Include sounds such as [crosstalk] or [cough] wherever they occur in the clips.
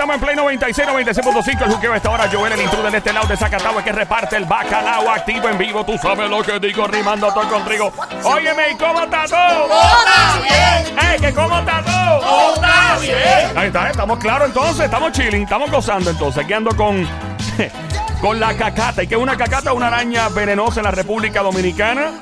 estamos en Play 96, 96.5. El juqueo esta hora. Joel, el intruder de este lado de Zacatau, que reparte el bacalao activo en vivo. Tú sabes lo que digo, rimando todo contigo. Óyeme, ¿y cómo está todo? ¡Está bien! ¡Eh, que cómo está todo! ¡Está bien! Ahí está, estamos claros entonces, estamos chilling, estamos gozando entonces. Aquí ando con, [laughs] con la cacata. ¿Y qué es una cacata? Una araña venenosa en la República Dominicana.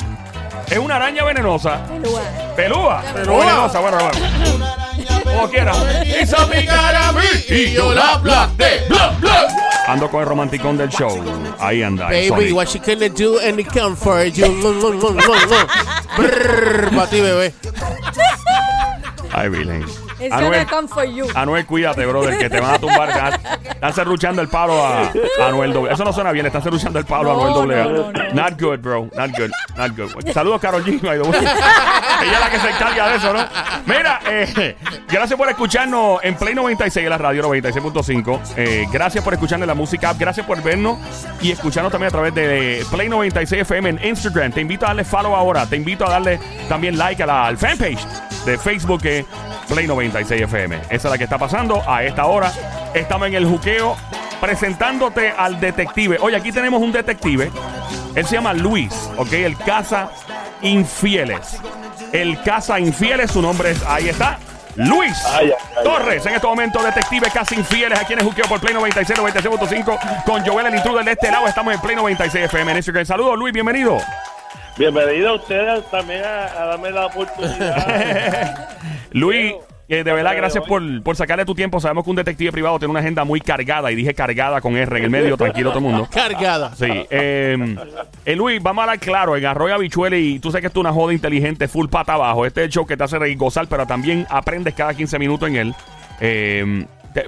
Es una araña venenosa. Pelúa. Pelúa. Venenosa, bueno, bueno. Como quiera. Hizo picar a mí y yo la aplasté. Bla, bla. Ando con el romanticón del show. Ahí anda. el Baby, Sonic. what she gonna do and it come for you. Brrr, pa' ti, bebé. Ay, Virgen. It's Anuel, gonna come for you. Anuel, cuídate, brother, que te van a tumbar. Están, están [laughs] serruchando el palo a, a Anuel doble. Eso no suena bien, están serruchando el palo a No, Anuel doble. A. no, no, no. Not good, bro. Not good. Not good. Saludos, Carol G. [laughs] Ella es la que se encarga de eso, ¿no? Mira, eh, gracias por escucharnos en Play 96 en la radio 96.5. Eh, gracias por escucharnos en la música app. Gracias por vernos y escucharnos también a través de Play 96 FM en Instagram. Te invito a darle follow ahora. Te invito a darle también like a la, al fanpage de Facebook que Play 96 FM. Esa es la que está pasando a esta hora. Estamos en el juqueo presentándote al detective. Oye, aquí tenemos un detective. Él se llama Luis, ¿ok? El caza infieles. El caza infieles, su nombre es, ahí está, Luis Ay, ay, ay, Torres. En este momento, detective caza infieles aquí en el juqueo por Play 96, 96.5 con Joel el intruder de este lado. Estamos en Play 96 FM en. Saludos, Luis, bienvenido. Bienvenido a ustedes también a, a darme la oportunidad. [laughs] Luis, eh, de verdad, gracias por, por sacarle tu tiempo. Sabemos que un detective privado tiene una agenda muy cargada y dije cargada con R en el medio, tranquilo todo el mundo. [laughs] Cargada. Sí. Eh, eh, Luis, vamos a hablar claro. En Arroyo Habichuela y tú sabes que esto es una joda inteligente, full pata abajo. Este es el show que te hace reír, gozar, pero también aprendes cada 15 minutos en él.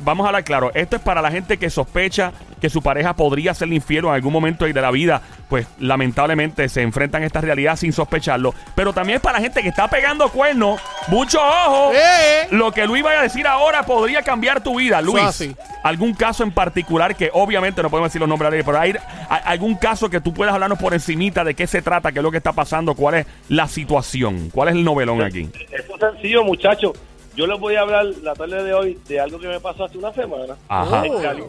Vamos a hablar claro. Esto es para la gente que sospecha que su pareja podría ser infiel o en algún momento de la vida, pues lamentablemente se enfrentan a esta realidad sin sospecharlo. Pero también es para la gente que está pegando cuernos. Mucho ojo. ¡Eh! Lo que Luis vaya a decir ahora podría cambiar tu vida, Luis. así. ¿Algún caso en particular que obviamente no podemos decir los nombres aire, pero hay algún caso que tú puedas hablarnos por encimita de qué se trata, qué es lo que está pasando, cuál es la situación, cuál es el novelón aquí? Esto es sencillo, muchachos. Yo les voy a hablar la tarde de hoy de algo que me pasó hace una semana. Ajá. en Cali.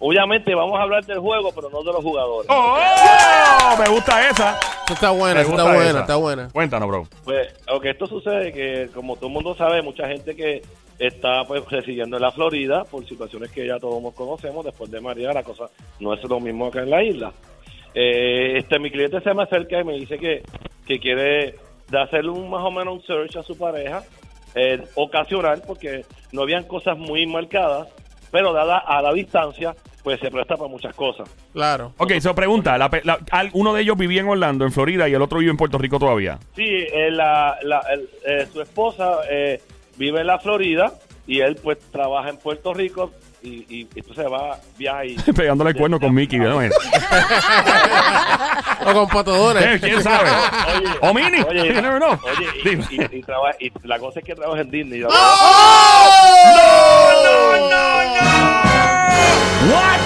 Obviamente vamos a hablar del juego, pero no de los jugadores. ¡Oh! Me gusta esa. Está buena, está buena, esa. está buena. Cuéntanos, bro. Pues, aunque esto sucede que, como todo el mundo sabe, mucha gente que está pues residiendo en la Florida por situaciones que ya todos conocemos, después de María la cosa no es lo mismo acá en la isla. Eh, este Mi cliente se me acerca y me dice que, que quiere de hacerle un más o menos un search a su pareja, eh, ocasional, porque no habían cosas muy marcadas, pero dada a la distancia, pues se presta para muchas cosas. Claro. Ok, se pregunta, la la- al- uno de ellos vivía en Orlando, en Florida, y el otro vive en Puerto Rico todavía. Sí, eh, la, la- el- eh, su esposa eh, vive en la Florida y él pues trabaja en Puerto Rico y, y entonces va, viaja y... [laughs] Pegándole el cuerno con Mickey, ¿no? Eh, O con patadores. ¿Quién sabe? Oye, ¿O Mini? Oye, You never know. oye, y, y- y traba- y la cosa es que trabaja en Disney. ¿no? What?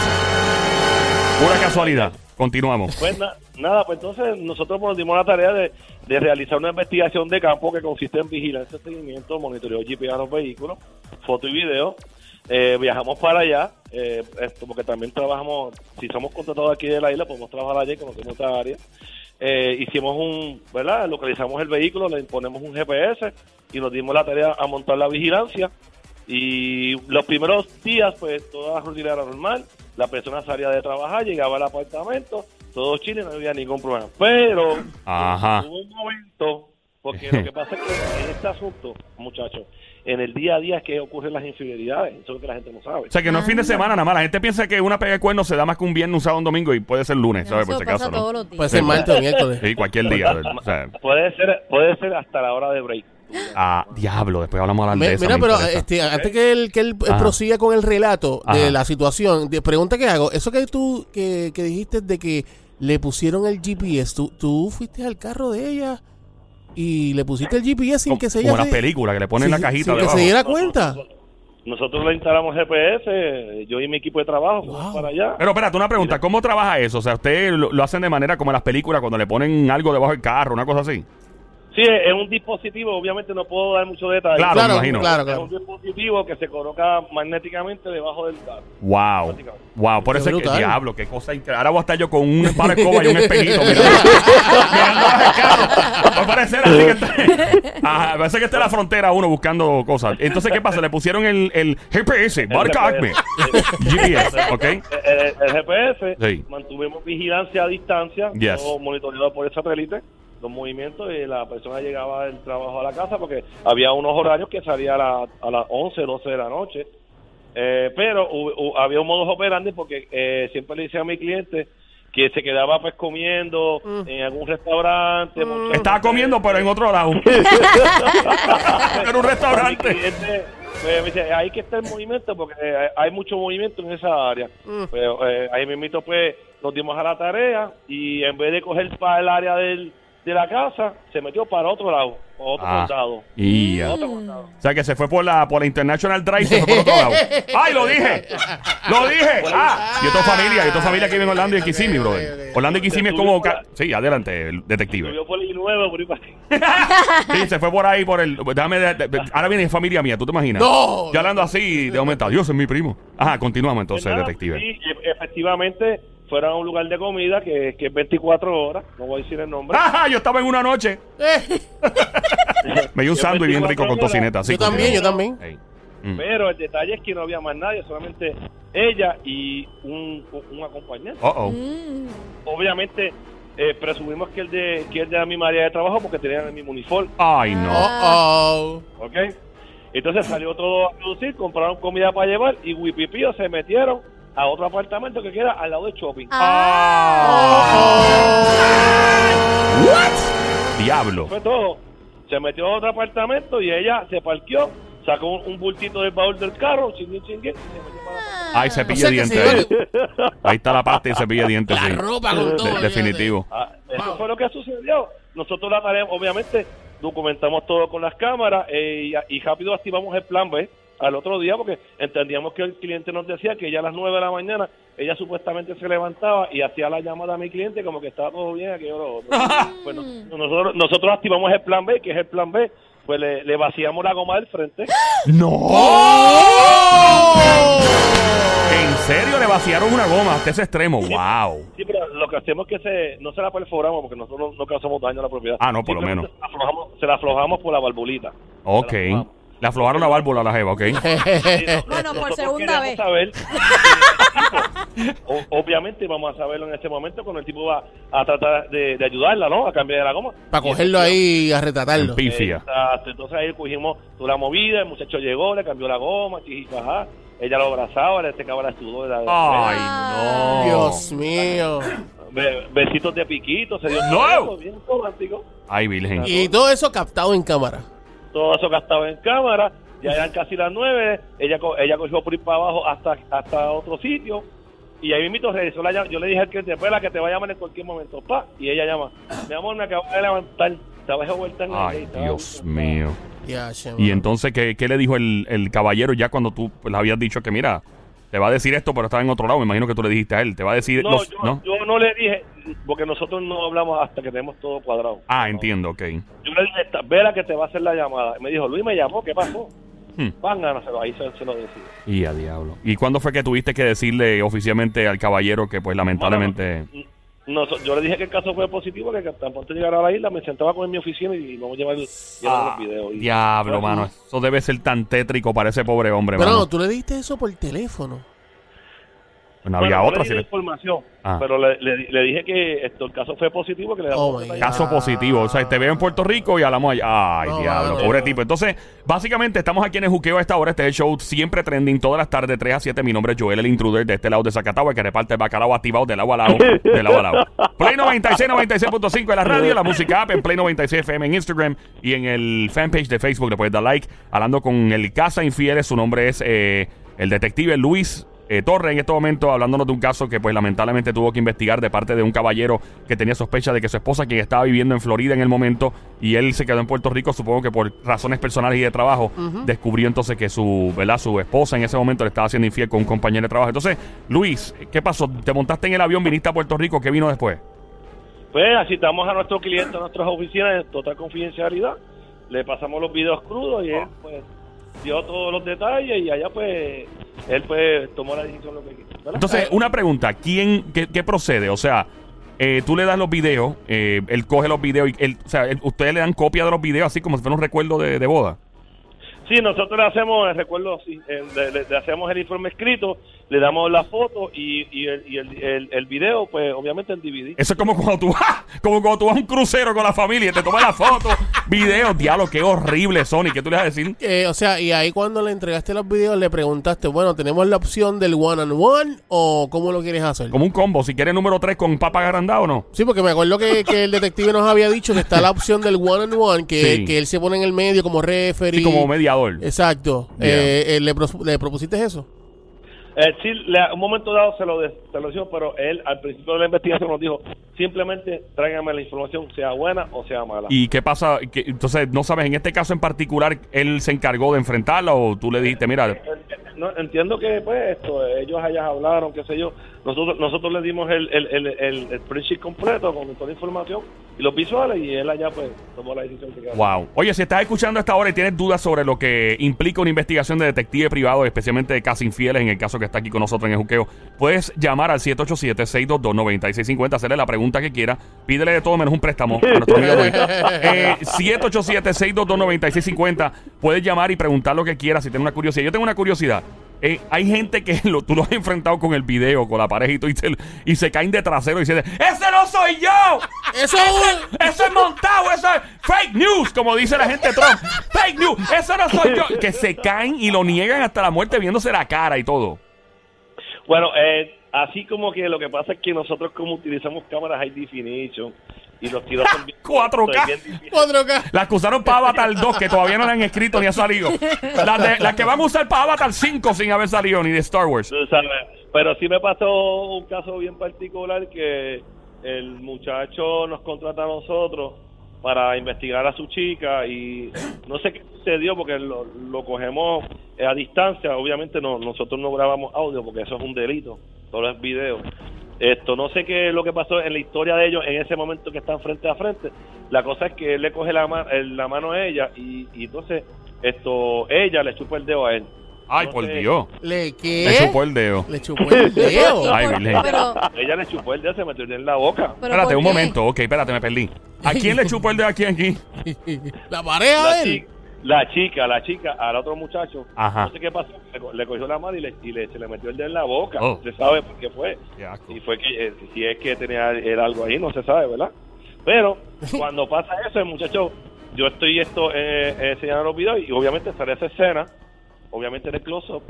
Pura casualidad. Continuamos. Pues na- nada, pues entonces nosotros nos dimos la tarea de, de realizar una investigación de campo que consiste en vigilancia, seguimiento, monitoreo GPS a los vehículos, foto y video. Eh, viajamos para allá, eh, esto, porque también trabajamos, si somos contratados aquí de la isla, podemos trabajar allá conocemos esta área. Eh, hicimos un, ¿verdad? Localizamos el vehículo, le ponemos un GPS y nos dimos la tarea a montar la vigilancia. Y los primeros días, pues, toda la rutina era normal. La persona salía de trabajar, llegaba al apartamento, todo chile, no había ningún problema. Pero Ajá. hubo un momento, porque lo que [laughs] pasa es que en este asunto, muchachos, en el día a día es que ocurren las infidelidades. Eso es lo que la gente no sabe. O sea, que no es fin de semana nada más. La gente piensa que una pega de cuerno se da más que un viernes, un sábado, un domingo y puede ser lunes, ¿sabes? Por si acaso, todos. Puede ser martes o miércoles. Sí, cualquier día. O sea, Puede ser, puede ser hasta la hora de break. ah, diablo, después hablamos de. Mira, me pero este, antes que él, que él Ajá. prosiga con el relato de Ajá. la situación, de, pregunta que hago, eso que tú que, que dijiste de que le pusieron el GPS, ¿tú, tú fuiste al carro de ella y le pusiste el GPS sin como, que se como las se- películas que le ponen sin- la cajita sin que se diera cuenta. Nosotros le instalamos GPS, yo y mi equipo de trabajo Wow. para allá. Pero espérate, una pregunta. ¿Cómo trabaja eso? O sea, ¿ustedes lo, lo hacen de manera como en las películas cuando le ponen algo debajo del carro, una cosa así? Sí, es un dispositivo, obviamente no puedo dar mucho detalle. Claro, Claro, me imagino. claro, Es un dispositivo que se coloca magnéticamente debajo del carro. Wow. Wow, por Qué eso es que diablo, qué cosa increíble. Ahora voy a estar yo con un palo de escoba y un espejito mirando, [laughs] mirando el carro. Va a parecer así que está, [laughs] Ajá, parece que está en la frontera uno buscando cosas. Entonces, ¿qué pasa? Le pusieron el, el GPS, marca Acme. GPS, [laughs] ¿ok? El, el- el GPS, Sí. mantuvimos vigilancia a distancia, Yes. todo monitoreado por el satélite, los movimientos y la persona llegaba del trabajo a la casa porque había unos horarios que salía a, la- a las 11, 12 de la noche. Eh, pero había un modus operandi porque eh, siempre le decía a mi cliente que se quedaba pues comiendo en algún restaurante. muchas Estaba comiendo, pero en otro lado. [laughs] [laughs] Era un restaurante. Mi cliente, pues, me dice, hay que estar en movimiento porque eh, hay mucho movimiento en esa área. Pues, eh, ahí mismito pues nos dimos a la tarea y en vez de coger para el área del, de la casa, se metió para otro lado, para otro Ah. condado. Y, Para ah. otro condado. O sea, que se fue por la, por la International Drive y se fue por otro lado. [laughs] ¡Ay, lo dije! ¡Lo dije! ¡Ah! Yo tengo familia, yo tengo familia que vive en Orlando y en Kissimmee, ok. Orlando y Kissimmee es como... ca- Sí, adelante, el detective. Por el nuevo, por ahí para arriba. Sí, se fue por ahí por el... Déjame... de- de- ahora viene familia mía, ¿tú te imaginas? No. Yo hablando así, de aumentar. Dios es mi primo. Ajá, continuamos entonces, Pues nada, detective. Sí, efectivamente, fueron a un lugar de comida que, que es 24 horas, no voy a decir el nombre. Ajá, [laughs] yo estaba en una noche. Me dio un sándwich bien 24 rico con tocineta. Sí, yo también, yo también. Mm. Pero el detalle es que no había más nadie, solamente ella y un, un acompañante. Uh oh. Mm. Obviamente, eh, presumimos que el de que el de la misma área de trabajo porque tenían el mismo uniforme, Ay, no. Oh. ¿ok? Entonces salió todo a producir, compraron comida para llevar y Wipipío se metieron a otro apartamento que queda al lado de shopping. Diablo. Fue todo. Se metió a otro apartamento y ella se parqueó, sacó un, un bultito del baúl del carro, chinguín, chinguín, y se metió para la Ay, O cepillo sea de dientes. ahí. Ahí está la pasta y cepillo de dientes. La sí. ropa con todo. De- definitivo. Ah, eso fue lo que sucedió. Nosotros la tarea, obviamente, documentamos todo con las cámaras eh, y, y rápido activamos el plan B al otro día porque entendíamos que el cliente nos decía que ya a las 9 de la mañana ella supuestamente se levantaba y hacía la llamada a mi cliente como que estaba todo bien, aquello lo otro. [laughs] pues nos- nosotros, nosotros activamos el plan B, que es el plan B, pues le, le vaciamos la goma del frente. [gasps] ¡No! ¡Oh! ¿En serio le vaciaron una goma hasta ese extremo? ¡Wow! Sí, pero lo que hacemos es que se, no se la perforamos porque nosotros no, no causamos daño a la propiedad. Ah, no, por lo menos. Se la aflojamos, se la aflojamos por la valvulita. Ok. Le aflojaron la válvula a la jeva, ¿ok? Sí, [laughs] no- Bueno, por segunda vez. saber [laughs] O- obviamente vamos a saberlo en ese momento cuando el tipo va a tratar de, de ayudarla, ¿no? A cambiar la goma. Para cogerlo ahí y a retratarlo. Pifia. Exacto. Entonces ahí cogimos toda la movida, el muchacho llegó, le cambió la goma, chijijaja. Ella lo abrazaba, le secaba la sudor. la- Ay, no. Dios mío. Be- besitos de piquito, se dio No. bien romántico. Ay, virgen. Y todo eso captado en cámara. Todo eso gastado en cámara, ya eran casi las nueve, ella co- ella cogió por ir para abajo hasta, hasta otro sitio. Y ahí mismo regresó la yo le dije al cliente, espera que te va a llamar en cualquier momento, pa, y ella llama, mi amor, me acabo de levantar, estaba de vuelta en el Ay, estaba Dios mío. Y entonces, ¿qué, qué le dijo el, el caballero ya cuando tú le habías dicho que, mira, te va a decir esto, pero estaba en otro lado? Me imagino que tú le dijiste a él. Te va a decir... No, los- yo, ¿no? yo no le dije, porque nosotros no hablamos hasta que tenemos todo cuadrado. Ah, entiendo, ok. Yo le dije, "Esta- Vera que te va a hacer la llamada. Me dijo, Luis me llamó, ¿qué pasó? Hmm. Van, gánaselo, ahí se, se lo decía. Y a diablo. ¿Y cuándo fue que tuviste que decirle oficialmente al caballero que, pues, lamentablemente... No, so- yo le dije que el caso fue positivo, que tan pronto llegara a la isla, me sentaba con él en mi oficina y vamos a llevar, llevar los videos. Y- Ah, Diablo, mano. Eso debe ser tan tétrico para ese pobre hombre, Pero mano. tú le diste eso por teléfono. No bueno, había no otra. le si di la le- información, Ah. pero le, le- le dije que esto, el caso fue positivo, que le Oh. Caso positivo. O sea, te veo en Puerto Rico y hablamos allá. Ay, No, diablo, mano. pobre tipo. Entonces, básicamente estamos aquí en el juqueo a esta hora. Este es el show siempre trending todas las tardes, 3 a 7. Mi nombre es Joel, el intruder de este lado de Zacatau, el que reparte el bacalao activado de lado a lado. De lado a lado. [laughs] Play 96, 96.5 en la radio, la música app en Play 96 FM en Instagram y en el fanpage de Facebook. Le puedes dar like. Hablando con el Casa Infieles, su nombre es eh, el detective Luis. Eh, Torre en este momento hablándonos de un caso que pues lamentablemente tuvo que investigar de parte de un caballero que tenía sospecha de que su esposa quien estaba viviendo en Florida en el momento y él se quedó en Puerto Rico supongo que por razones personales y de trabajo descubrió entonces que su verdad su esposa en ese momento le estaba haciendo infiel con un compañero de trabajo entonces Luis ¿qué pasó? ¿te montaste en el avión viniste a Puerto Rico? ¿qué vino después? Pues asistamos a nuestros clientes a nuestras oficinas en total confidencialidad. Le pasamos los videos crudos y él pues dio todos los detalles y allá pues él pues tomó la decisión lo que quiso. ¿verdad? Entonces, una pregunta, ¿quién, qué, qué procede? O sea, eh, tú le das los videos, eh, él coge los videos y él, o sea, él- ustedes le dan copia de los videos así como si fuera un recuerdo de, de boda. Sí, nosotros le hacemos, el recuerdo, sí, eh, le, le- le hacemos el informe escrito, le damos la foto y, y, el, y el, el, el video, pues obviamente el DVD. Eso es como cuando tú vas, como cuando tú vas a un crucero con la familia y te tomas la foto, videos, diablo, qué horrible, Sony, ¿qué tú le vas a decir? Eh, o sea, y ahí cuando le entregaste los videos le preguntaste, bueno, ¿tenemos la opción del one on one o cómo lo quieres hacer? Como un combo, si quieres número 3 con papa agrandado o no. Sí, porque me acuerdo que, que el detective nos había dicho que está la opción del one on one, que, Sí. que él se pone en el medio como referee. Sí, como mediador. Exacto. Yeah. Eh, eh, ¿le, ¿Le propusiste eso? Eh, sí, le- un momento dado se lo, de- se lo dijo, pero él al principio de la investigación nos dijo, simplemente tráigame la información, sea buena o sea mala. ¿Y qué pasa? Entonces, no sabes, en este caso en particular, él se encargó de enfrentarla o tú le dijiste, mira, Eh, No, entiendo que pues esto, ellos allá hablaron, qué sé yo. Nosotros nosotros le dimos el, el, el, el, el completo con toda la información y los visuales y él allá pues tomó la decisión que wow. Oye, si estás escuchando a esta hora y tienes dudas sobre lo que implica una investigación de detective privado, especialmente de casos infieles, en el caso que está aquí con nosotros en el juqueo, puedes llamar al 787-622-9650, hacerle la pregunta que quiera, pídele de todo menos un préstamo a nuestro amigo Luis. [laughs] Eh, 787-622-9650, puedes llamar y preguntar lo que quieras si tienes una curiosidad. Yo tengo una curiosidad. Eh, hay gente que [laughs] lo- tú lo has enfrentado con el video, con la pareja y, todo, y, se, y se caen de trasero y dicen, ¡Ese no soy yo! [laughs] Eso es un- Eso es montado, eso es fake news, como dice la gente Trump. [laughs] Fake news, eso no soy yo. Que se caen y lo niegan hasta la muerte viéndose la cara y todo. Bueno, eh, así como que lo que pasa es que nosotros como utilizamos cámaras high definition y los tiros son bien [laughs] 4K. es bien difícil. 4K. Las que usaron para Avatar 2, que todavía no la han escrito ni ha salido. Las, de- las que van a usar para Avatar 5 sin haber salido ni de Star Wars. Pero sí me pasó un caso bien particular que el muchacho nos contrata a nosotros para investigar a su chica y no sé qué sucedió porque lo, lo cogemos a distancia. Obviamente no, nosotros no grabamos audio porque eso es un delito, solo es video. Esto, no sé qué es lo que pasó en la historia de ellos en ese momento que están frente a frente. La cosa es que él le coge la, ma- el- la mano a ella y, y entonces esto ella le chupa el dedo a él. Ay, No por sé. Dios. ¿Le qué? Le chupó el dedo. Le chupó el [laughs] dedo. Ay, Virgen. pero, Ella le chupó el dedo, se metió en la boca. pero Espérate ¿por un momento. Ok, espérate, me perdí. ¿A quién le chupó el dedo aquí aquí? [laughs] La pareja La, de él. La chica, la chica, al otro muchacho, Ajá. no sé qué pasó, le, le cogió la mano y, le, y le- se le metió el dedo en la boca. Oh. Se sabe por qué fue. Si fue que, eh, si es que tenía era algo ahí, no se sabe, ¿verdad? Pero [laughs] cuando pasa eso, el muchacho, yo estoy esto eh, eh, enseñando los videos y obviamente sale esa escena, obviamente en el close-up,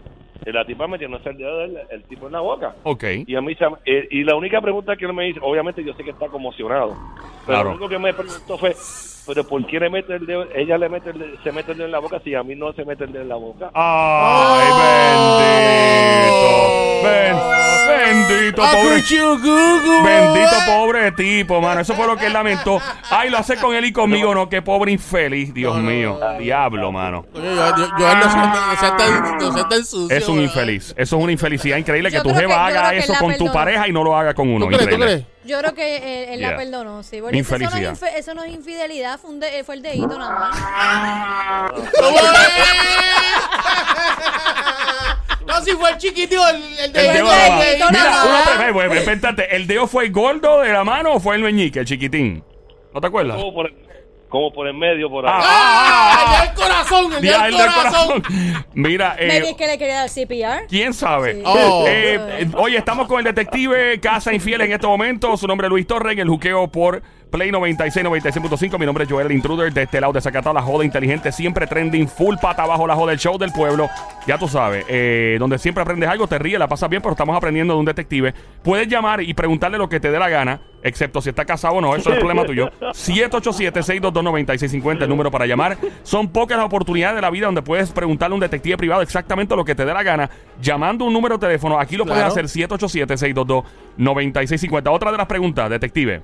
la tipa metiéndose el dedo del el tipo en la boca. Ok. Y a mí se- eh, y la única pregunta que él me hizo, obviamente yo sé que está conmocionado, pero Claro. lo único que me preguntó fue, pero ¿por qué le mete el dedo, ella le mete el dedo- se mete el dedo en la boca si a mí no se mete el dedo en la boca? Ay, bendito. Ben- bendito, pobre. Acuchucucu, Bendito mamá. pobre tipo, mano. Eso fue lo que él lamentó. Ay, lo hace con él y conmigo, no. Qué pobre infeliz, Dios mío. Diablo, mano. Es un infeliz. Eso es una infelicidad increíble que tu jeva haga eso con tu pareja y no lo haga con uno. ¿Tú crees? ¿Tú Increíble. crees? Yo creo que él, él Yeah. la perdonó, sí. Porque eso no, es Infelicidad. infe- eso no es infidelidad, fue, un de- fue el dedito nada más. [laughs] No, si fue el chiquitito, el, el El de dedo el de la mano. dedito Mira, una más. pre- ve, ve, espérate, ¿el dedo fue el gordo de la mano o fue el meñique, el chiquitín? ¿No te acuerdas? Como por, el, como por el medio, por ahí. Ah, ¡Ah! El del corazón, el Ya, del el del corazón. corazón. Mira, Me eh, dije que le quería dar CPR. ¿Quién sabe? Sí. Oh. Eh, eh, oye, estamos con el detective Casa Infiel en este momento. Su nombre es Luis Torres, en el juqueo por Play 96, 96.5. Mi nombre es Joel el Intruder, de este lado de Zacatau, la joda inteligente, siempre trending, full pata abajo, la joda del show del pueblo. Ya tú sabes, eh, donde siempre aprendes algo, te ríes, la pasas bien, pero estamos aprendiendo de un detective. Puedes llamar y preguntarle lo que te dé la gana, excepto si está casado o no, eso es problema tuyo. 787-622-9650, el número para llamar. Son pocas las oportunidades de la vida donde puedes preguntarle a un detective privado exactamente lo que te dé la gana, llamando un número de teléfono. Aquí lo puedes Claro. hacer 787-622-9650. Otra de las preguntas, detective.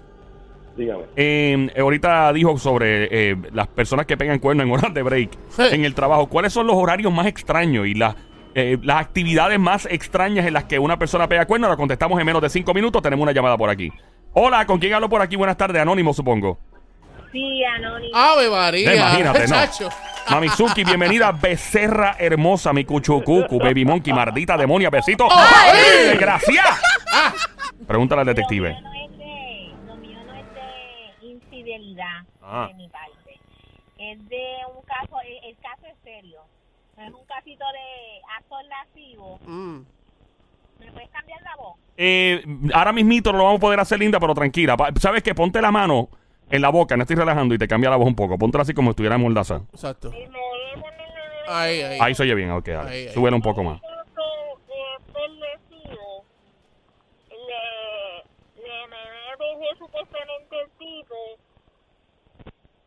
Dígame. Eh, ahorita dijo sobre eh, las personas que pegan cuernos en horas de break Sí. en el trabajo. ¿Cuáles son los horarios más extraños y las, eh, las actividades más extrañas en las que una persona pega cuernos? La contestamos en menos de cinco minutos. Tenemos una llamada por aquí. Hola, ¿con quién hablo por aquí? Buenas tardes, Anónimo, supongo. Sí, anónimo. Ave María. Imagínate, no. Mamizuki, bienvenida, becerra hermosa, mi cuchucucu, [laughs] baby monkey, mardita demonia, besito. ¡Ay! ¡Desgracia! Pregúntale al detective. Ah. de mi parte. Es de un caso, el, el caso es serio. Es un casito de acto lascivo. Mm. ¿Me puedes cambiar la voz? Eh, ahora mismito lo vamos a poder hacer linda, pero tranquila. ¿Sabes qué? Ponte la mano en la boca, no estoy relajando y te cambia la voz un poco. Póntela así como si estuviera en mordaza. Exacto. Ahí, ahí. Ahí se oye bien, ok. Ahí, ahí. Súbela un poco más. establecido le, le el tipo,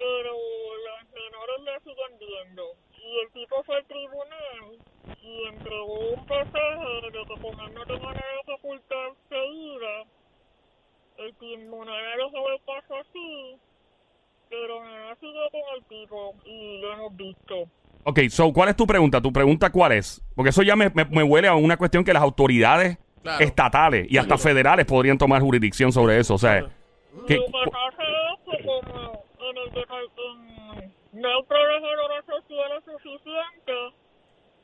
pero los menores le siguen viendo. Y el tipo fue al tribunal y entregó un PCG de que con él no tenía nada que ocultar seguida. El tribunal dejó el caso así, pero nada sigue con el tipo y lo hemos visto. Ok, so, ¿cuál es tu pregunta? ¿Tu pregunta cuál es? Porque eso ya me, me- me huele a una cuestión que las autoridades Claro. estatales y hasta federales podrían tomar jurisdicción sobre eso. O sea, ¿qué- Lo que pasa es que como en el depart- en- no hay proveedores sociales suficientes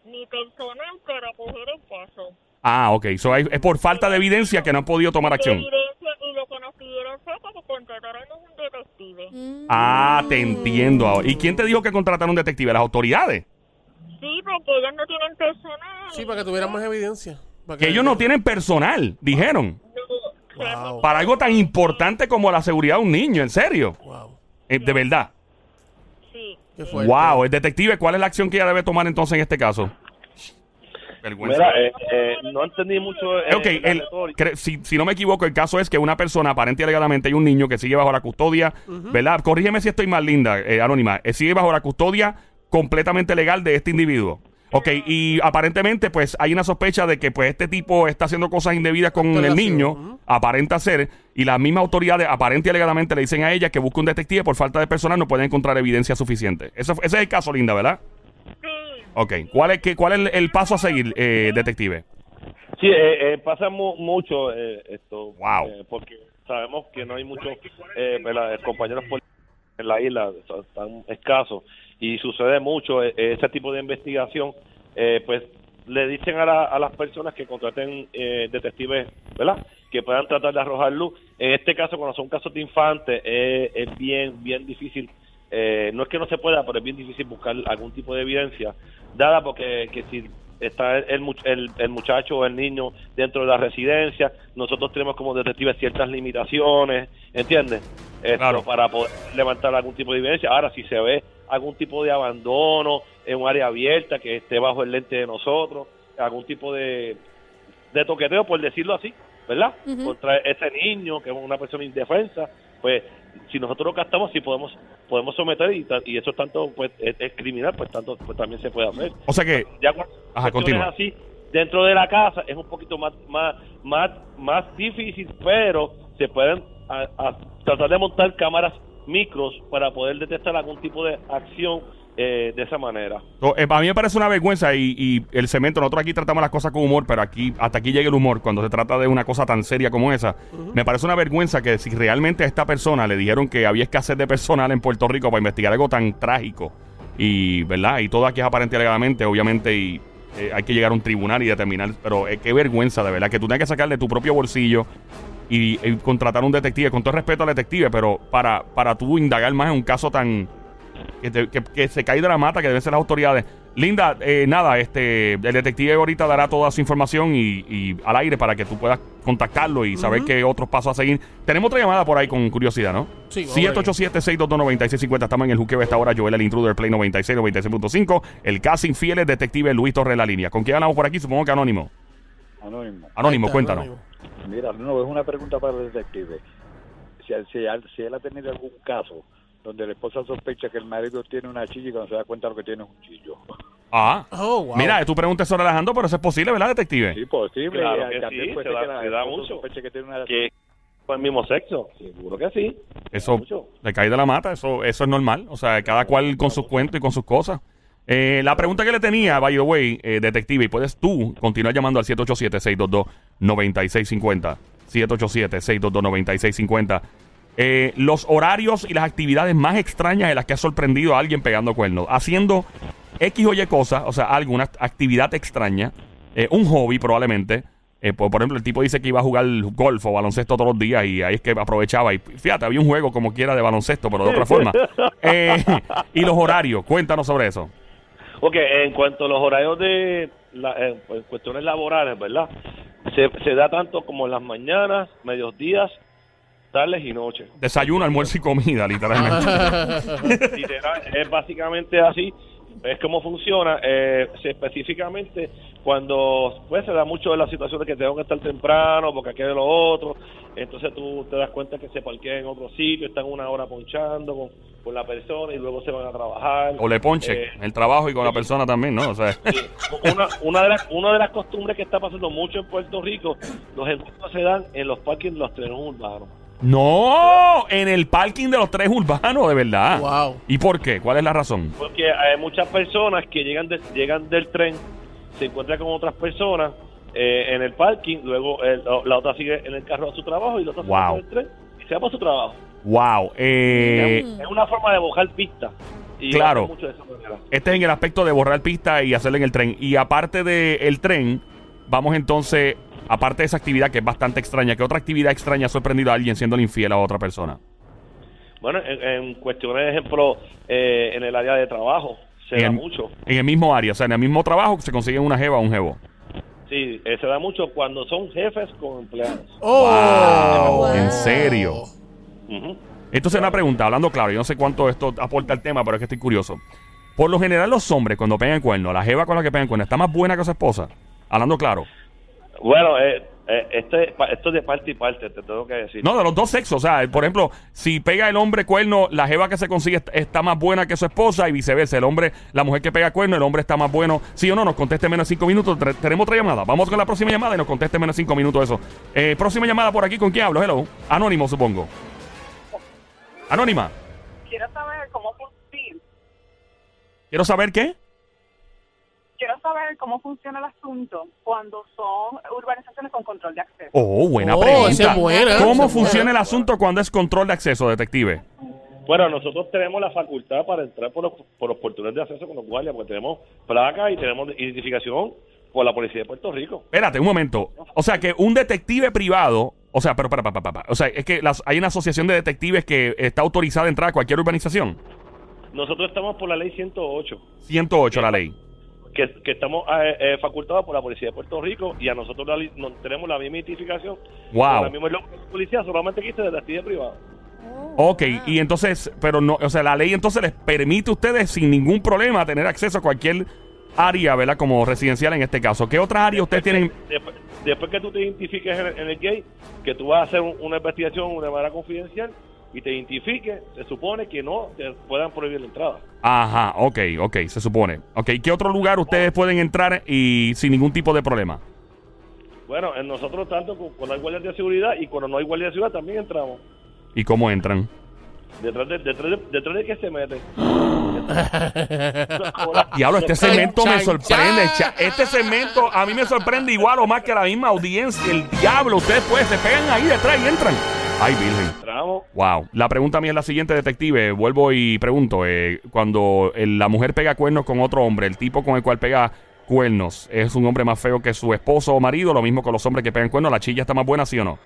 ni personal para coger el caso. ah, ok. So, hay- es por falta de evidencia que no han podido tomar acción. Evidencia y lo que nos pidieron fue que contratáramos un detective. Mm. Ah, te entiendo ahora. ¿Y quién te dijo que contrataron un detective? ¿Las autoridades? Sí, porque ellos no tienen personal. Sí, para que tuvieran más evidencia. Para Que ellos no tienen personal, dijeron. No, Wow. Para algo tan importante como la seguridad de un niño, en serio. Wow. Eh, de verdad. Wow, el detective, ¿cuál es la acción que ella debe tomar entonces en este caso? Vergüenza. Mira, eh, eh, no entendí mucho. eh, Ok, la el- si, si no me equivoco, el caso es que una persona, aparente y alegadamente, hay un niño que sigue bajo la custodia, ¿verdad? Corrígeme si estoy más linda, eh, Anónima. eh, sigue bajo la custodia completamente legal de este individuo. Ok, y aparentemente, pues hay una sospecha de que pues este tipo está haciendo cosas indebidas con el niño, aparenta ser, y las mismas autoridades, aparente y alegadamente, le dicen a ella que busque un detective por falta de personal, no puede encontrar evidencia suficiente. Eso, ese es el caso, linda, ¿verdad? Sí. Ok, ¿cuál es, qué, cuál es el, el paso a seguir, eh, detective? Sí, eh, eh, pasa mu- mucho eh, esto. Wow. eh, porque sabemos que no hay muchos eh, ¿verdad? compañeros políticos en la isla, tan escasos, y sucede mucho eh, ese tipo de investigación. eh, pues le dicen a, la- a las personas que contraten eh, detectives, ¿verdad? Que puedan tratar de arrojar luz. En este caso, cuando son casos de infantes, eh, es bien, bien difícil. eh, no es que no se pueda, pero es bien difícil buscar algún tipo de evidencia, dada porque que si está el, el, el muchacho o el niño dentro de la residencia, nosotros tenemos como detectives ciertas limitaciones, ¿entiendes? Esto, Claro. Para poder levantar algún tipo de evidencia. Ahora, si se ve algún tipo de abandono en un área abierta que esté bajo el lente de nosotros, algún tipo de, de toqueteo, por decirlo así, ¿verdad? Contra ese niño que es una persona indefensa, pues si nosotros lo captamos, sí podemos podemos someter y, y eso es tanto, pues es, es criminal, pues tanto pues también se puede hacer. O sea que, Ya Ajá, continúa. así dentro de la casa es un poquito más más más más difícil, pero se pueden a- a tratar de montar cámaras micros para poder detectar algún tipo de acción eh, de esa manera. So, eh, a mí me parece una vergüenza y, y el cemento, nosotros aquí tratamos las cosas con humor, pero aquí hasta aquí llega el humor cuando se trata de una cosa tan seria como esa. Me parece una vergüenza que si realmente a esta persona le dijeron que había escasez de personal en Puerto Rico para investigar algo tan trágico y, ¿verdad? Y todo aquí es aparente y alegadamente, obviamente, y eh, hay que llegar a un tribunal y determinar, pero eh, qué vergüenza, de verdad, que tú tengas que sacar de tu propio bolsillo y, y contratar un detective, con todo respeto al detective, pero para, para tú indagar más en un caso tan que, te- que- que se cae de la mata, que deben ser las autoridades. Linda, eh, nada, este, el detective ahorita dará toda su información y, y al aire para que tú puedas contactarlo y saber qué otros pasos a seguir. Tenemos otra llamada por ahí con curiosidad, ¿no? Sí, vamos a ver. 787-622-9650. Estamos en el juqueo esta hora. Joel, el intruder, Play 96, 96.5. El casi infiel es detective Luis Torres en la línea. ¿Con quién hablamos por aquí? Supongo que anónimo. Anónimo. Anónimo, cuéntanos. Anónimo. Mira, no, es una pregunta para el detective. Si, si, si él ha tenido algún caso donde la esposa sospecha que el marido tiene una chilla y cuando se da cuenta lo que tiene es un chillo. Ah. Oh, wow. Mira, tú preguntas sobre Alejandro, pero eso es posible, ¿verdad, detective? Sí, posible. Claro que también sí, puede se ser da- que se la da esposa mucho. sospeche que tiene una fue el mismo sexo, seguro que sí. Eso le cae de la mata, eso, eso es normal. O sea, cada cual con sus cuentos y con sus cosas. Eh, la pregunta que le tenía, by the way, eh, detective, y puedes tú continuar llamando al 787-622-9650. 787-622-9650. Eh, los horarios y las actividades más extrañas en las que has sorprendido a alguien pegando cuernos. Haciendo X o Y cosas, o sea, alguna actividad extraña, eh, un hobby probablemente. Por, por ejemplo, el tipo dice que iba a jugar golf o baloncesto todos los días y ahí es que aprovechaba. Y fíjate, había un juego como quiera de baloncesto, pero de otra forma. [laughs] Y los horarios, cuéntanos sobre eso. Ok, en cuanto a los horarios de la- en, en cuestiones laborales, ¿verdad? Se, se da tanto como en las mañanas, medios días, tardes y noches. Desayuno, almuerzo y comida, literalmente. [laughs] Literal, es básicamente así. Es como funciona. Eh, específicamente cuando pues se da mucho de la situación de que tengo que estar temprano porque aquí de lo otro. Entonces tú te das cuenta que se parquean en otro sitio, están una hora ponchando con, con la persona y luego se van a trabajar. o le ponche Eh, el trabajo y con la persona también, ¿no? O sea, una, una, de las, una de las costumbres que está pasando mucho en Puerto Rico, los encuentros se dan en los parques de los trenes urbanos. No, en el parking de los tres urbanos, de verdad. Wow. ¿Y por qué? ¿Cuál es la razón? Porque hay muchas personas que llegan, de- llegan del tren, se encuentran con otras personas eh, en el parking, luego el- la otra sigue en el carro a su trabajo y la otra Wow. va del tren y se va para su trabajo. Wow. Eh, Es una forma de bojar pista. Y Claro. hacen mucho de esa manera. este es en el aspecto de borrar pista y hacerlo en el tren. Y aparte del tren, vamos entonces, aparte de esa actividad que es bastante extraña, ¿qué otra actividad extraña ha sorprendido a alguien siendo infiel a otra persona? Bueno, en, en cuestiones, de ejemplo, eh, en el área de trabajo, se En da el- mucho. En el mismo área, o sea, en el mismo trabajo se consiguen una jeva o un jevo. Sí, eh, se da mucho cuando son jefes con empleados. Oh. Wow, ¿En serio? Ujú. Entonces, una pregunta, hablando claro, yo no sé cuánto esto aporta al tema, pero es que estoy curioso. Por lo general, los hombres, cuando pegan cuerno, la jeva con la que pegan cuerno, ¿está más buena que su esposa? Hablando claro. Bueno, eh, eh, este, pa- esto es de parte y parte, te tengo que decir. No, de los dos sexos. O sea, por ejemplo, si pega el hombre cuerno, la jeva que se consigue est- está más buena que su esposa y viceversa. El hombre, la mujer que pega cuerno, el hombre está más bueno. Sí o no, nos conteste menos de cinco minutos. Tre- tenemos otra llamada. Vamos con la próxima llamada y nos conteste menos de cinco minutos eso. Eh, próxima llamada por aquí, ¿con quién hablo? Hello. Anónimo, supongo. Anónima. Quiero saber cómo funciona. Quiero saber qué. Quiero saber cómo funciona el asunto cuando son urbanizaciones con control de acceso. Oh, buena Oh, pregunta. buena, ¿Cómo es funciona buena. el asunto cuando es control de acceso, detective? Bueno, nosotros tenemos la facultad para entrar por los, por los portones de acceso con los guardias, porque tenemos placa y tenemos identificación por la policía de Puerto Rico. Espérate un momento. O sea, que un detective privado. O sea, pero para, para, para, para. O sea, es que las- hay una asociación de detectives que está autorizada a entrar a cualquier urbanización. Nosotros estamos por la ley 108, 108 la ley. Que, que estamos eh, eh, facultados por la policía de Puerto Rico y a nosotros la no- tenemos la misma identificación. Wow. La misma policía, solamente que este detective privado. Ok, y entonces, pero no, o sea, la ley entonces les permite a ustedes sin ningún problema tener acceso a cualquier área, ¿verdad? Como residencial en este caso. ¿Qué otras áreas ustedes tienen? Después, después que tú te identifiques en el, en el gate, que tú vas a hacer un- una investigación de manera confidencial y te identifiques, se supone que no te puedan prohibir la entrada. Ajá, ok, ok, se supone. Ok, ¿qué otro lugar ustedes pueden entrar y sin ningún tipo de problema? Bueno, en nosotros tanto cu- cuando hay guardias de seguridad y cuando no hay guardias de seguridad también entramos. ¿Y cómo entran? Detrás de, detrás de, detrás de que se meten. [gasps] Diablo, este segmento me sorprende. Este segmento a mí me sorprende igual o más que la misma audiencia. El diablo, ustedes pues se pegan ahí detrás y entran. Ay, Virgen. Wow. La pregunta mía es la siguiente, detective. Vuelvo y pregunto. eh, cuando el- la mujer pega cuernos con otro hombre, el tipo con el cual pega cuernos, ¿es un hombre más feo que su esposo o marido? Lo mismo con los hombres que pegan cuernos. ¿La chilla está más buena, sí o no?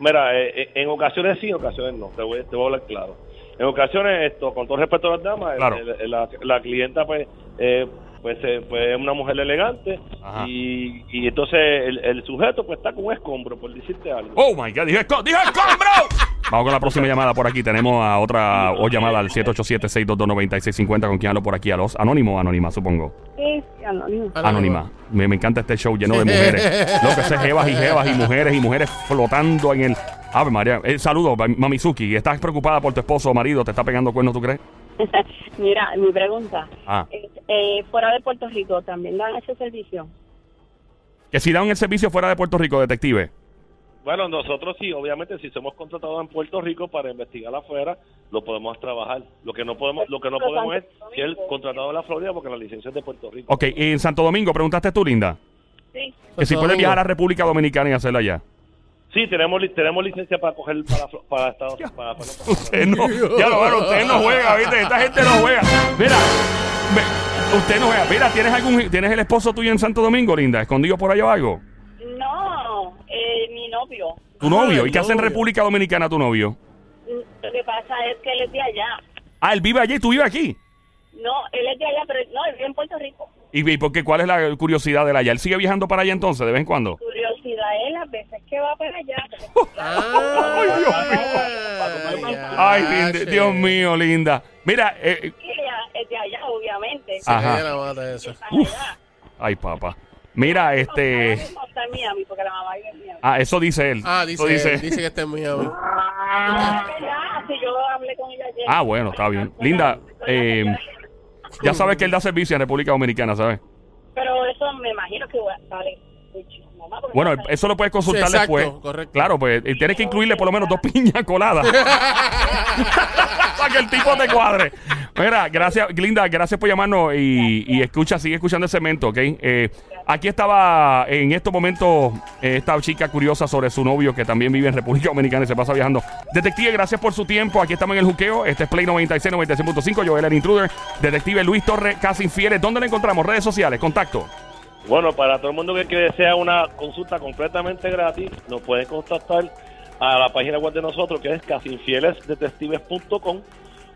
Mira, eh, eh, en ocasiones sí, en ocasiones no. Te voy, te voy a hablar claro. En ocasiones, esto, con todo respeto a las damas, el- Claro. el- la, la clienta, pues, eh, pues, eh, pues, es una mujer elegante Ajá. y, y entonces el, el sujeto, pues, está con un escombro, por decirte algo. Oh my God, dije, esco- dije escombro. [laughs] Vamos con la próxima llamada por aquí. Tenemos a otra o llamada al 787-622-9650. ¿Con quién hablo por aquí? ¿A los anónimos o anónima, supongo? Sí, anónimo. Anónima. Me, me encanta este show lleno de mujeres. Lo que sé, jevas y jevas y mujeres y mujeres flotando en el. Ave María. Eh, saludos, Mamizuki. ¿Estás preocupada por tu esposo o marido? ¿Te está pegando cuernos, tú crees? [laughs] Mira, mi pregunta. Ah. es, eh, fuera de Puerto Rico, ¿también dan ese servicio? Que si dan el servicio fuera de Puerto Rico, detective. Bueno, nosotros sí, obviamente, si somos contratados en Puerto Rico para investigar afuera, lo podemos trabajar. Lo que no podemos, lo que no podemos es ser Domingo. contratado en la Florida porque la licencia es de Puerto Rico. Ok, en Santo Domingo, preguntaste tú, Linda. Sí. Que si puedes viajar a República Dominicana y hacerlo allá. Sí, tenemos, li- tenemos licencia para coger para, para Estados para, para- [laughs] Usted no, ya lo bueno, usted no juega, ¿viste? Esta gente no juega. Mira, usted no juega. Mira, ¿tienes algún tienes el esposo tuyo en Santo Domingo, linda? ¿Escondido por allá o algo? No, eh, mi novio. ¿Tu novio? ¿Y qué hace en. República Dominicana tu novio? Lo que pasa es que él es de allá. Ah, él vive allí y tú vives aquí. No, él es de allá, pero no, él vive en Puerto Rico. ¿Y, y por qué? ¿Cuál es la curiosidad de él allá? ¿Él sigue viajando para allá entonces, de vez en cuando? Curiosidad es las veces que va para allá. [laughs] Ay, Dios mío. Ay, linda- Dios mío, linda. Mira, eh, eh, es de allá, obviamente. Ajá. Mata eso. Está allá. ay, papá. Mira, este. la. Ah, eso dice él. Ah, Eso dice, dice, que está en Miami. Ah. Ah, bueno, está bien. Linda, eh, ya sabes que él da servicio en República Dominicana, ¿sabes? Pero eso me imagino que porque Bueno, eso lo puedes consultar Sí, exacto, después. correcto. Claro, pues y tienes que incluirle por lo menos dos [laughs] piñas coladas. [laughs] Para que el tipo te cuadre. Mira, gracias, Linda, gracias por llamarnos y, y escucha, sigue escuchando el cemento, ¿ok? Eh, aquí estaba en estos momentos eh, esta chica curiosa sobre su novio que también vive en República Dominicana y se pasa viajando. Detective, gracias por su tiempo. Aquí estamos en el juqueo. Este es Play 96, 96.5. Joel el Intruder. Detective Luis Torres, Casi Infieles. ¿Dónde le encontramos? Redes sociales, contacto. Bueno, para todo el mundo que, que desea una consulta completamente gratis, nos pueden contactar a la página web de nosotros que es casinfielesdetectives.com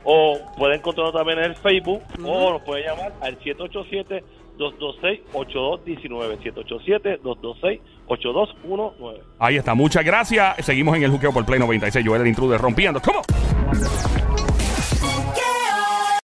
o pueden encontrarnos también en el Facebook o nos pueden llamar al 787-226-8219. 787-226-8219. Ahí está, muchas gracias. Seguimos en el juqueo por Play 96. Joel el Intruder rompiendo. ¿Cómo?